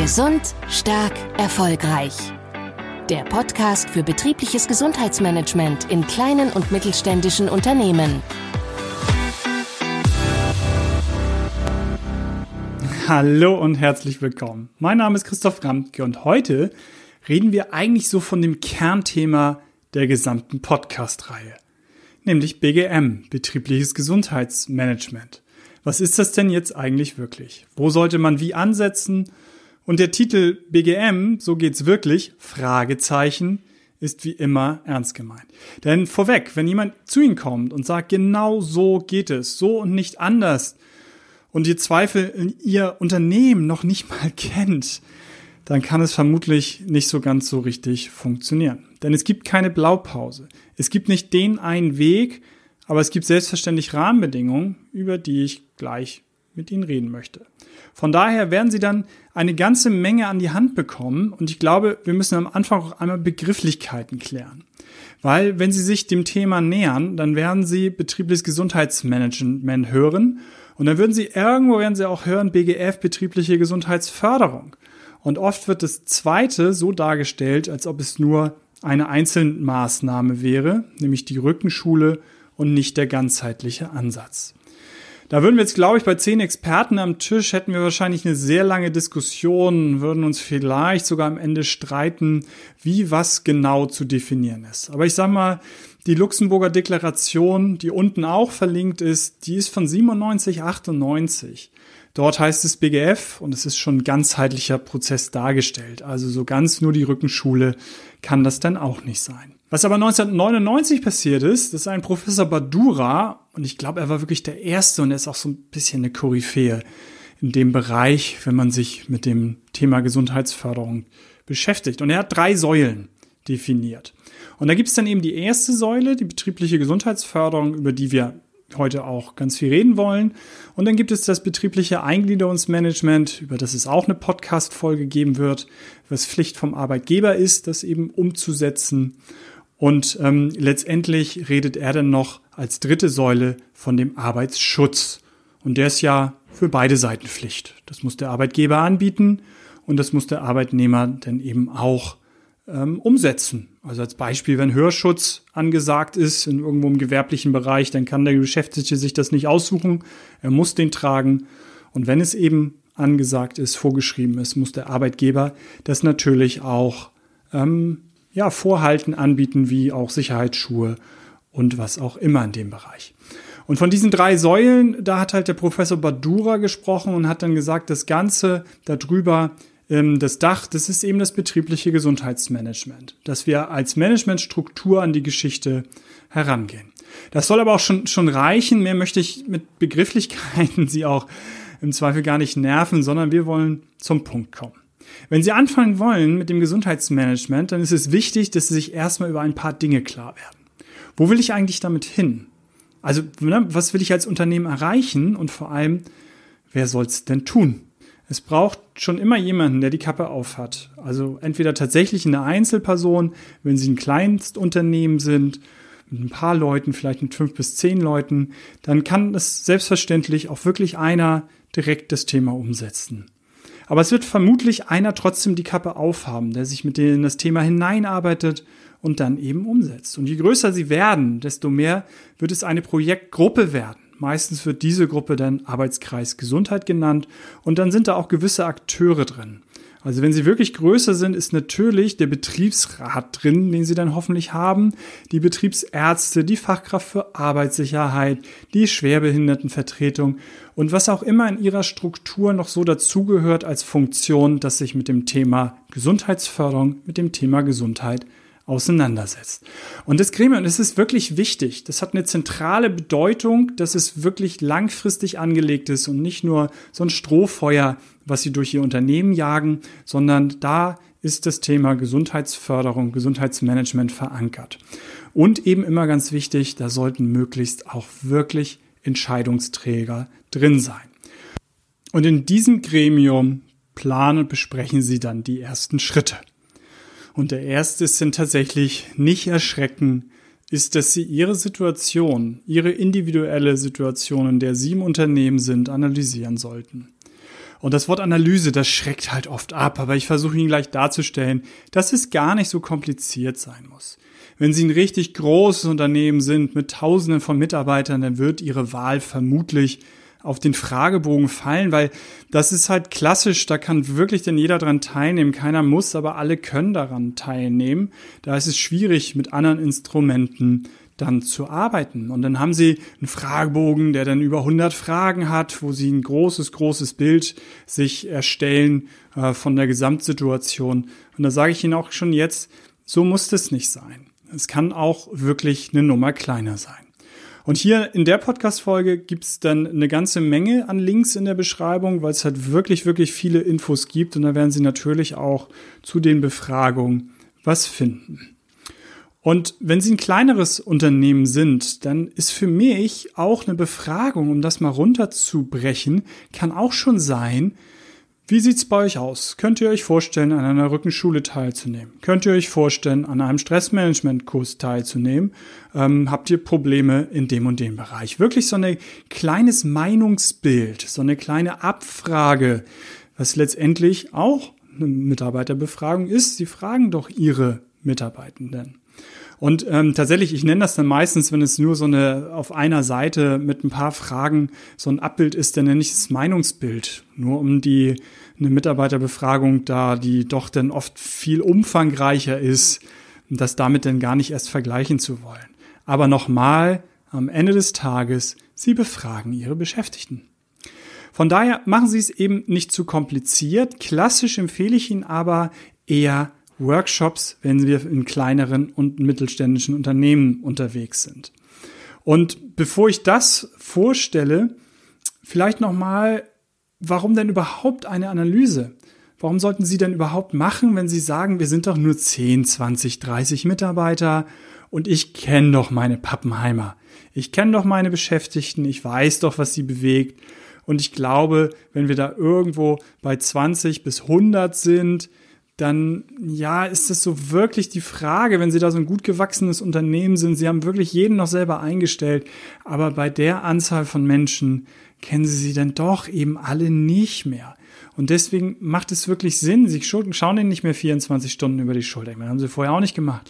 Gesund, stark, erfolgreich. Der Podcast für betriebliches Gesundheitsmanagement in kleinen und mittelständischen Unternehmen. Hallo und herzlich willkommen. Mein Name ist Christoph Ramke und heute reden wir eigentlich so von dem Kernthema der gesamten Podcast-Reihe, nämlich BGM, betriebliches Gesundheitsmanagement. Was ist das denn jetzt eigentlich wirklich? Wo sollte man wie ansetzen? Und der Titel BGM, so geht's wirklich, Fragezeichen, ist wie immer ernst gemeint. Denn vorweg, wenn jemand zu Ihnen kommt und sagt, genau so geht es, so und nicht anders, und ihr Zweifel in Ihr Unternehmen noch nicht mal kennt, dann kann es vermutlich nicht so ganz so richtig funktionieren. Denn es gibt keine Blaupause. Es gibt nicht den einen Weg, aber es gibt selbstverständlich Rahmenbedingungen, über die ich gleich mit Ihnen reden möchte. Von daher werden Sie dann eine ganze Menge an die Hand bekommen und ich glaube, wir müssen am Anfang auch einmal Begrifflichkeiten klären. Weil wenn Sie sich dem Thema nähern, dann werden Sie betriebliches Gesundheitsmanagement hören und dann würden Sie irgendwo werden Sie auch hören BGF betriebliche Gesundheitsförderung. Und oft wird das zweite so dargestellt, als ob es nur eine Einzelmaßnahme wäre, nämlich die Rückenschule und nicht der ganzheitliche Ansatz. Da würden wir jetzt, glaube ich, bei zehn Experten am Tisch hätten wir wahrscheinlich eine sehr lange Diskussion, würden uns vielleicht sogar am Ende streiten, wie was genau zu definieren ist. Aber ich sage mal, die Luxemburger Deklaration, die unten auch verlinkt ist, die ist von 97, 98. Dort heißt es BGF und es ist schon ganzheitlicher Prozess dargestellt. Also so ganz nur die Rückenschule kann das dann auch nicht sein. Was aber 1999 passiert ist, ist ein Professor Badura und ich glaube, er war wirklich der Erste und er ist auch so ein bisschen eine Koryphäe in dem Bereich, wenn man sich mit dem Thema Gesundheitsförderung beschäftigt. Und er hat drei Säulen definiert. Und da gibt es dann eben die erste Säule, die betriebliche Gesundheitsförderung, über die wir heute auch ganz viel reden wollen. Und dann gibt es das betriebliche Eingliederungsmanagement, über das es auch eine Podcast-Folge geben wird, was Pflicht vom Arbeitgeber ist, das eben umzusetzen. Und ähm, letztendlich redet er dann noch als dritte Säule von dem Arbeitsschutz. Und der ist ja für beide Seiten Pflicht. Das muss der Arbeitgeber anbieten und das muss der Arbeitnehmer dann eben auch ähm, umsetzen. Also als Beispiel, wenn Hörschutz angesagt ist in irgendwo im gewerblichen Bereich, dann kann der Beschäftigte sich das nicht aussuchen. Er muss den tragen. Und wenn es eben angesagt ist, vorgeschrieben ist, muss der Arbeitgeber das natürlich auch ähm, ja, Vorhalten anbieten, wie auch Sicherheitsschuhe und was auch immer in dem Bereich. Und von diesen drei Säulen, da hat halt der Professor Badura gesprochen und hat dann gesagt, das Ganze darüber, ähm, das Dach, das ist eben das betriebliche Gesundheitsmanagement, dass wir als Managementstruktur an die Geschichte herangehen. Das soll aber auch schon, schon reichen. Mehr möchte ich mit Begrifflichkeiten Sie auch im Zweifel gar nicht nerven, sondern wir wollen zum Punkt kommen. Wenn Sie anfangen wollen mit dem Gesundheitsmanagement, dann ist es wichtig, dass Sie sich erstmal über ein paar Dinge klar werden. Wo will ich eigentlich damit hin? Also, ne, was will ich als Unternehmen erreichen und vor allem, wer soll es denn tun? Es braucht schon immer jemanden, der die Kappe aufhat. Also entweder tatsächlich eine Einzelperson, wenn Sie ein Kleinstunternehmen sind, mit ein paar Leuten, vielleicht mit fünf bis zehn Leuten, dann kann es selbstverständlich auch wirklich einer direkt das Thema umsetzen. Aber es wird vermutlich einer trotzdem die Kappe aufhaben, der sich mit denen das Thema hineinarbeitet und dann eben umsetzt. Und je größer sie werden, desto mehr wird es eine Projektgruppe werden. Meistens wird diese Gruppe dann Arbeitskreis Gesundheit genannt und dann sind da auch gewisse Akteure drin. Also wenn sie wirklich größer sind, ist natürlich der Betriebsrat drin, den sie dann hoffentlich haben, die Betriebsärzte, die Fachkraft für Arbeitssicherheit, die Schwerbehindertenvertretung und was auch immer in ihrer Struktur noch so dazugehört als Funktion, dass sich mit dem Thema Gesundheitsförderung, mit dem Thema Gesundheit auseinandersetzt. Und das Gremium, das ist wirklich wichtig. Das hat eine zentrale Bedeutung, dass es wirklich langfristig angelegt ist und nicht nur so ein Strohfeuer, was sie durch ihr Unternehmen jagen, sondern da ist das Thema Gesundheitsförderung, Gesundheitsmanagement verankert. Und eben immer ganz wichtig, da sollten möglichst auch wirklich Entscheidungsträger drin sein. Und in diesem Gremium planen und besprechen sie dann die ersten Schritte. Und der erste dann tatsächlich nicht erschrecken, ist, dass Sie Ihre Situation, Ihre individuelle Situation, in der Sie im Unternehmen sind, analysieren sollten. Und das Wort Analyse, das schreckt halt oft ab, aber ich versuche Ihnen gleich darzustellen, dass es gar nicht so kompliziert sein muss. Wenn Sie ein richtig großes Unternehmen sind mit Tausenden von Mitarbeitern, dann wird Ihre Wahl vermutlich auf den Fragebogen fallen, weil das ist halt klassisch, da kann wirklich denn jeder dran teilnehmen. Keiner muss, aber alle können daran teilnehmen. Da ist es schwierig, mit anderen Instrumenten dann zu arbeiten. Und dann haben sie einen Fragebogen, der dann über 100 Fragen hat, wo sie ein großes, großes Bild sich erstellen äh, von der Gesamtsituation. Und da sage ich Ihnen auch schon jetzt, so muss das nicht sein. Es kann auch wirklich eine Nummer kleiner sein. Und hier in der Podcast-Folge gibt's dann eine ganze Menge an Links in der Beschreibung, weil es halt wirklich, wirklich viele Infos gibt. Und da werden Sie natürlich auch zu den Befragungen was finden. Und wenn Sie ein kleineres Unternehmen sind, dann ist für mich auch eine Befragung, um das mal runterzubrechen, kann auch schon sein, wie sieht's bei euch aus? Könnt ihr euch vorstellen, an einer Rückenschule teilzunehmen? Könnt ihr euch vorstellen, an einem Stressmanagement-Kurs teilzunehmen? Ähm, habt ihr Probleme in dem und dem Bereich? Wirklich so ein kleines Meinungsbild, so eine kleine Abfrage, was letztendlich auch eine Mitarbeiterbefragung ist. Sie fragen doch ihre Mitarbeitenden. Und ähm, tatsächlich, ich nenne das dann meistens, wenn es nur so eine auf einer Seite mit ein paar Fragen so ein Abbild ist, dann nenne ich es Meinungsbild. Nur um die eine Mitarbeiterbefragung da, die doch dann oft viel umfangreicher ist, das damit dann gar nicht erst vergleichen zu wollen. Aber nochmal, am Ende des Tages, Sie befragen Ihre Beschäftigten. Von daher machen Sie es eben nicht zu kompliziert. Klassisch empfehle ich Ihnen aber eher Workshops, wenn wir in kleineren und mittelständischen Unternehmen unterwegs sind. Und bevor ich das vorstelle, vielleicht nochmal, warum denn überhaupt eine Analyse? Warum sollten Sie denn überhaupt machen, wenn Sie sagen, wir sind doch nur 10, 20, 30 Mitarbeiter und ich kenne doch meine Pappenheimer. Ich kenne doch meine Beschäftigten, ich weiß doch, was sie bewegt. Und ich glaube, wenn wir da irgendwo bei 20 bis 100 sind, dann ja, ist das so wirklich die Frage, wenn Sie da so ein gut gewachsenes Unternehmen sind, Sie haben wirklich jeden noch selber eingestellt, aber bei der Anzahl von Menschen kennen Sie sie dann doch eben alle nicht mehr. Und deswegen macht es wirklich Sinn, Sie schauen denen nicht mehr 24 Stunden über die Schulter. Ich meine, haben Sie vorher auch nicht gemacht.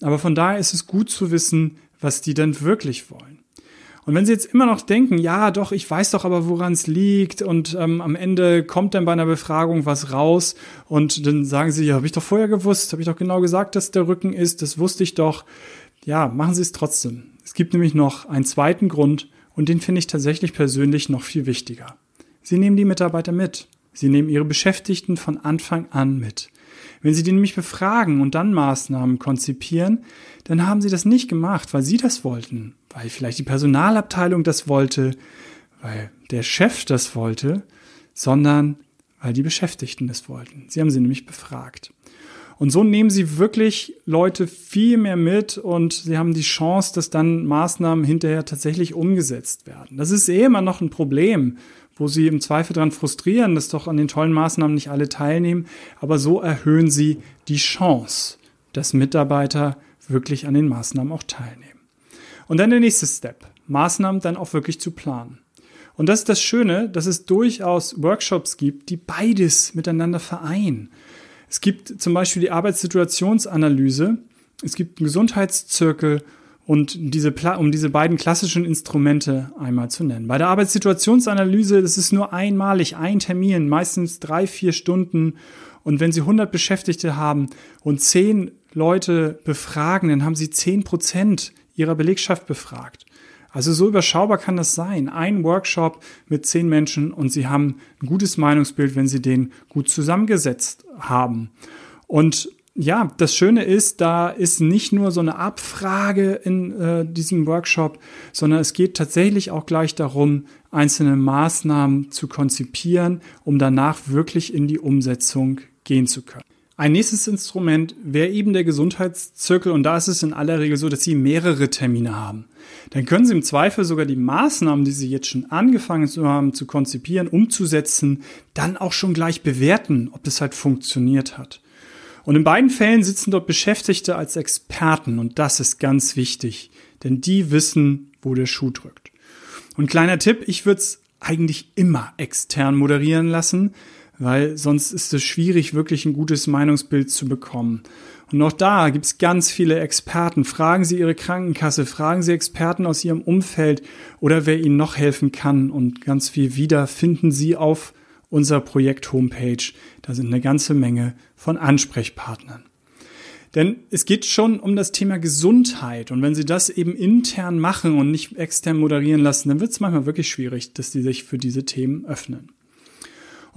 Aber von daher ist es gut zu wissen, was die denn wirklich wollen. Und wenn Sie jetzt immer noch denken, ja, doch, ich weiß doch aber, woran es liegt und ähm, am Ende kommt dann bei einer Befragung was raus und dann sagen Sie, ja, habe ich doch vorher gewusst, habe ich doch genau gesagt, dass der Rücken ist, das wusste ich doch. Ja, machen Sie es trotzdem. Es gibt nämlich noch einen zweiten Grund und den finde ich tatsächlich persönlich noch viel wichtiger. Sie nehmen die Mitarbeiter mit. Sie nehmen ihre Beschäftigten von Anfang an mit. Wenn Sie die nämlich befragen und dann Maßnahmen konzipieren, dann haben Sie das nicht gemacht, weil Sie das wollten, weil vielleicht die Personalabteilung das wollte, weil der Chef das wollte, sondern weil die Beschäftigten das wollten. Sie haben sie nämlich befragt. Und so nehmen sie wirklich Leute viel mehr mit und sie haben die Chance, dass dann Maßnahmen hinterher tatsächlich umgesetzt werden. Das ist eh immer noch ein Problem, wo sie im Zweifel dran frustrieren, dass doch an den tollen Maßnahmen nicht alle teilnehmen. Aber so erhöhen sie die Chance, dass Mitarbeiter wirklich an den Maßnahmen auch teilnehmen. Und dann der nächste Step, Maßnahmen dann auch wirklich zu planen. Und das ist das Schöne, dass es durchaus Workshops gibt, die beides miteinander vereinen. Es gibt zum Beispiel die Arbeitssituationsanalyse, es gibt einen Gesundheitszirkel und diese, um diese beiden klassischen Instrumente einmal zu nennen. Bei der Arbeitssituationsanalyse, das ist nur einmalig, ein Termin, meistens drei, vier Stunden. Und wenn Sie 100 Beschäftigte haben und 10 Leute befragen, dann haben Sie 10 Prozent Ihrer Belegschaft befragt. Also so überschaubar kann das sein. Ein Workshop mit 10 Menschen und Sie haben ein gutes Meinungsbild, wenn Sie den gut zusammengesetzt haben. Und ja, das Schöne ist, da ist nicht nur so eine Abfrage in äh, diesem Workshop, sondern es geht tatsächlich auch gleich darum, einzelne Maßnahmen zu konzipieren, um danach wirklich in die Umsetzung gehen zu können. Ein nächstes Instrument wäre eben der Gesundheitszirkel und da ist es in aller Regel so, dass Sie mehrere Termine haben. Dann können Sie im Zweifel sogar die Maßnahmen, die Sie jetzt schon angefangen zu haben zu konzipieren, umzusetzen, dann auch schon gleich bewerten, ob das halt funktioniert hat. Und in beiden Fällen sitzen dort Beschäftigte als Experten und das ist ganz wichtig, denn die wissen, wo der Schuh drückt. Und kleiner Tipp, ich würde es eigentlich immer extern moderieren lassen, weil sonst ist es schwierig, wirklich ein gutes Meinungsbild zu bekommen. Und auch da gibt es ganz viele Experten. Fragen Sie Ihre Krankenkasse, fragen Sie Experten aus Ihrem Umfeld oder wer Ihnen noch helfen kann. Und ganz viel wieder finden Sie auf unserer Projekt-Homepage. Da sind eine ganze Menge von Ansprechpartnern. Denn es geht schon um das Thema Gesundheit. Und wenn Sie das eben intern machen und nicht extern moderieren lassen, dann wird es manchmal wirklich schwierig, dass Sie sich für diese Themen öffnen.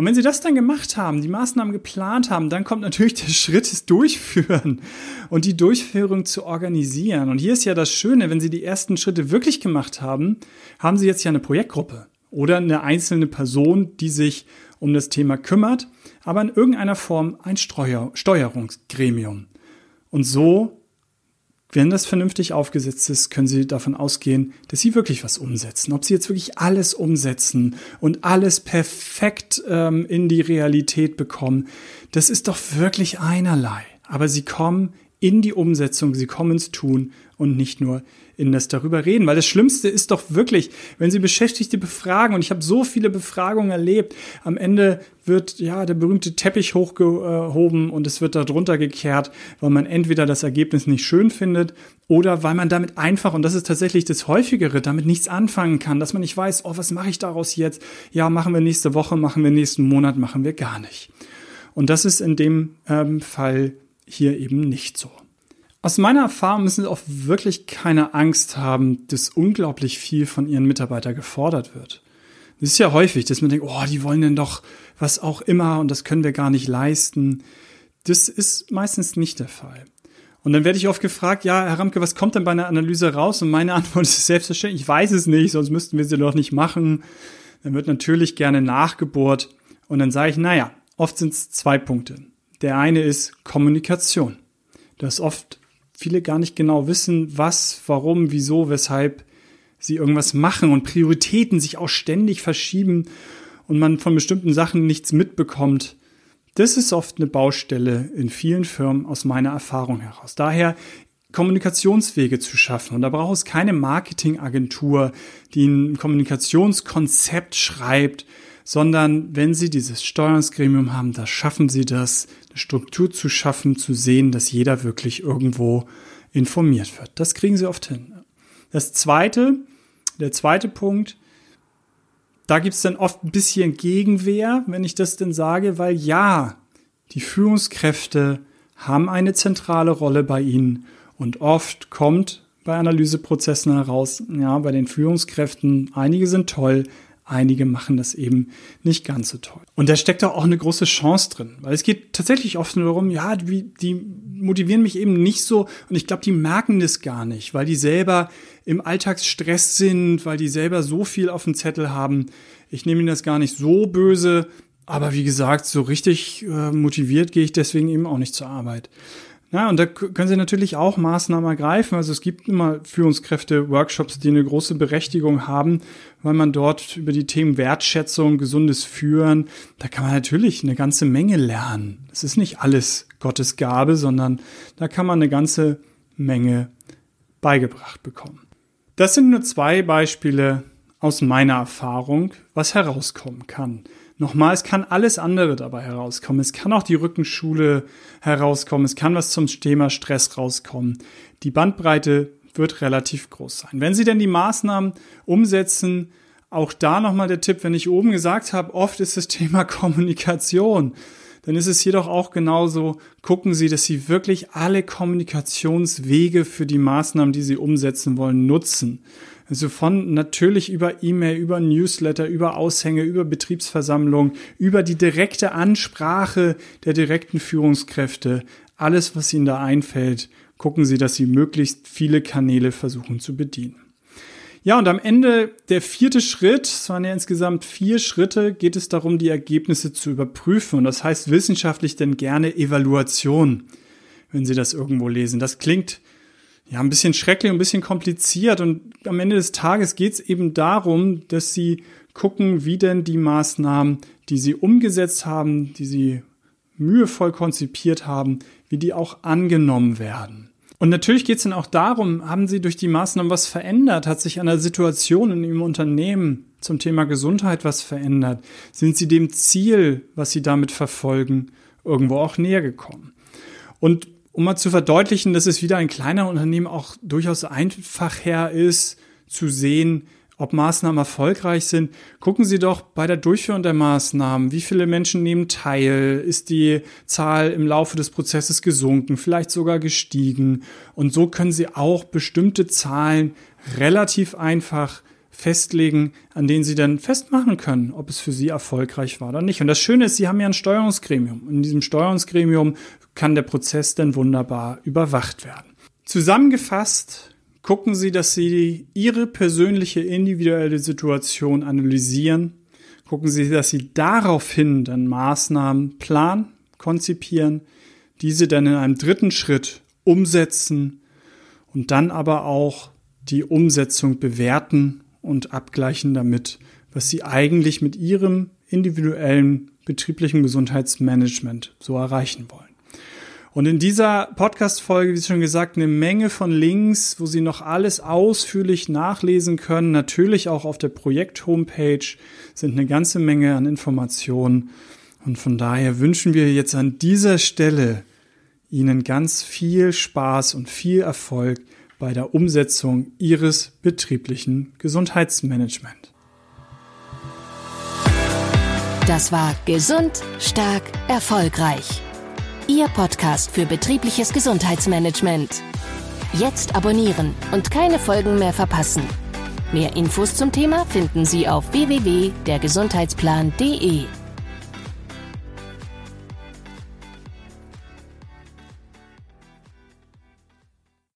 Und wenn Sie das dann gemacht haben, die Maßnahmen geplant haben, dann kommt natürlich der Schritt des Durchführen und die Durchführung zu organisieren. Und hier ist ja das Schöne, wenn Sie die ersten Schritte wirklich gemacht haben, haben Sie jetzt ja eine Projektgruppe oder eine einzelne Person, die sich um das Thema kümmert, aber in irgendeiner Form ein Steuer Steuerungsgremium. Und so wenn das vernünftig aufgesetzt ist, können Sie davon ausgehen, dass Sie wirklich was umsetzen. Ob Sie jetzt wirklich alles umsetzen und alles perfekt ähm, in die Realität bekommen, das ist doch wirklich einerlei. Aber Sie kommen in die Umsetzung, Sie kommen ins Tun und nicht nur in das darüber reden. Weil das Schlimmste ist doch wirklich, wenn Sie Beschäftigte befragen, und ich habe so viele Befragungen erlebt, am Ende wird ja der berühmte Teppich hochgehoben und es wird darunter gekehrt, weil man entweder das Ergebnis nicht schön findet oder weil man damit einfach, und das ist tatsächlich das häufigere, damit nichts anfangen kann, dass man nicht weiß, oh, was mache ich daraus jetzt? Ja, machen wir nächste Woche, machen wir nächsten Monat, machen wir gar nicht. Und das ist in dem ähm, Fall hier eben nicht so. Aus meiner Erfahrung müssen Sie auch wirklich keine Angst haben, dass unglaublich viel von Ihren Mitarbeitern gefordert wird. Das ist ja häufig, dass man denkt, oh, die wollen denn doch was auch immer und das können wir gar nicht leisten. Das ist meistens nicht der Fall. Und dann werde ich oft gefragt, ja, Herr Ramke, was kommt denn bei einer Analyse raus? Und meine Antwort ist selbstverständlich, ich weiß es nicht, sonst müssten wir sie doch nicht machen. Dann wird natürlich gerne nachgebohrt. Und dann sage ich, naja, oft sind es zwei Punkte. Der eine ist Kommunikation. Das oft viele gar nicht genau wissen, was, warum, wieso, weshalb sie irgendwas machen und Prioritäten sich auch ständig verschieben und man von bestimmten Sachen nichts mitbekommt. Das ist oft eine Baustelle in vielen Firmen aus meiner Erfahrung heraus. Daher Kommunikationswege zu schaffen. Und da braucht es keine Marketingagentur, die ein Kommunikationskonzept schreibt, sondern wenn Sie dieses Steuerungsgremium haben, da schaffen Sie das, eine Struktur zu schaffen, zu sehen, dass jeder wirklich irgendwo informiert wird. Das kriegen Sie oft hin. Das zweite, der zweite Punkt, da gibt es dann oft ein bisschen Gegenwehr, wenn ich das denn sage, weil ja, die Führungskräfte haben eine zentrale Rolle bei Ihnen und oft kommt bei Analyseprozessen heraus, ja, bei den Führungskräften, einige sind toll, einige machen das eben nicht ganz so toll. Und da steckt auch eine große Chance drin, weil es geht tatsächlich oft nur darum, ja, die, die motivieren mich eben nicht so und ich glaube, die merken das gar nicht, weil die selber im Alltagsstress sind, weil die selber so viel auf dem Zettel haben. Ich nehme ihnen das gar nicht so böse, aber wie gesagt, so richtig äh, motiviert gehe ich deswegen eben auch nicht zur Arbeit. Ja, und da können Sie natürlich auch Maßnahmen ergreifen. Also es gibt immer Führungskräfte-Workshops, die eine große Berechtigung haben, weil man dort über die Themen Wertschätzung, gesundes Führen, da kann man natürlich eine ganze Menge lernen. Es ist nicht alles Gottes Gabe, sondern da kann man eine ganze Menge beigebracht bekommen. Das sind nur zwei Beispiele aus meiner Erfahrung, was herauskommen kann. Nochmal, es kann alles andere dabei herauskommen. Es kann auch die Rückenschule herauskommen. Es kann was zum Thema Stress rauskommen. Die Bandbreite wird relativ groß sein. Wenn Sie denn die Maßnahmen umsetzen, auch da nochmal der Tipp, wenn ich oben gesagt habe, oft ist das Thema Kommunikation, dann ist es jedoch auch genauso, gucken Sie, dass Sie wirklich alle Kommunikationswege für die Maßnahmen, die Sie umsetzen wollen, nutzen. Also von natürlich über E-Mail, über Newsletter, über Aushänge, über Betriebsversammlung, über die direkte Ansprache der direkten Führungskräfte, alles, was Ihnen da einfällt, gucken Sie, dass Sie möglichst viele Kanäle versuchen zu bedienen. Ja, und am Ende der vierte Schritt, es waren ja insgesamt vier Schritte, geht es darum, die Ergebnisse zu überprüfen. Und das heißt wissenschaftlich denn gerne Evaluation, wenn Sie das irgendwo lesen. Das klingt ja, ein bisschen schrecklich, ein bisschen kompliziert. Und am Ende des Tages geht es eben darum, dass sie gucken, wie denn die Maßnahmen, die sie umgesetzt haben, die sie mühevoll konzipiert haben, wie die auch angenommen werden. Und natürlich geht es dann auch darum, haben sie durch die Maßnahmen was verändert, hat sich an der Situation in ihrem Unternehmen zum Thema Gesundheit was verändert? Sind Sie dem Ziel, was Sie damit verfolgen, irgendwo auch näher gekommen? Und um mal zu verdeutlichen, dass es wieder ein kleiner Unternehmen auch durchaus einfacher ist, zu sehen, ob Maßnahmen erfolgreich sind, gucken Sie doch bei der Durchführung der Maßnahmen, wie viele Menschen nehmen teil, ist die Zahl im Laufe des Prozesses gesunken, vielleicht sogar gestiegen. Und so können Sie auch bestimmte Zahlen relativ einfach festlegen, an denen Sie dann festmachen können, ob es für Sie erfolgreich war oder nicht. Und das Schöne ist, Sie haben ja ein Steuerungsgremium. In diesem Steuerungsgremium kann der Prozess dann wunderbar überwacht werden. Zusammengefasst gucken Sie, dass Sie Ihre persönliche individuelle Situation analysieren. Gucken Sie, dass Sie daraufhin dann Maßnahmen planen, konzipieren, diese dann in einem dritten Schritt umsetzen und dann aber auch die Umsetzung bewerten und abgleichen damit, was Sie eigentlich mit Ihrem individuellen betrieblichen Gesundheitsmanagement so erreichen wollen. Und in dieser Podcast-Folge, wie schon gesagt, eine Menge von Links, wo Sie noch alles ausführlich nachlesen können. Natürlich auch auf der Projekt-Homepage sind eine ganze Menge an Informationen. Und von daher wünschen wir jetzt an dieser Stelle Ihnen ganz viel Spaß und viel Erfolg bei der Umsetzung Ihres betrieblichen Gesundheitsmanagement. Das war Gesund, Stark, Erfolgreich Ihr Podcast für betriebliches Gesundheitsmanagement. Jetzt abonnieren und keine Folgen mehr verpassen. Mehr Infos zum Thema finden Sie auf www.dergesundheitsplan.de.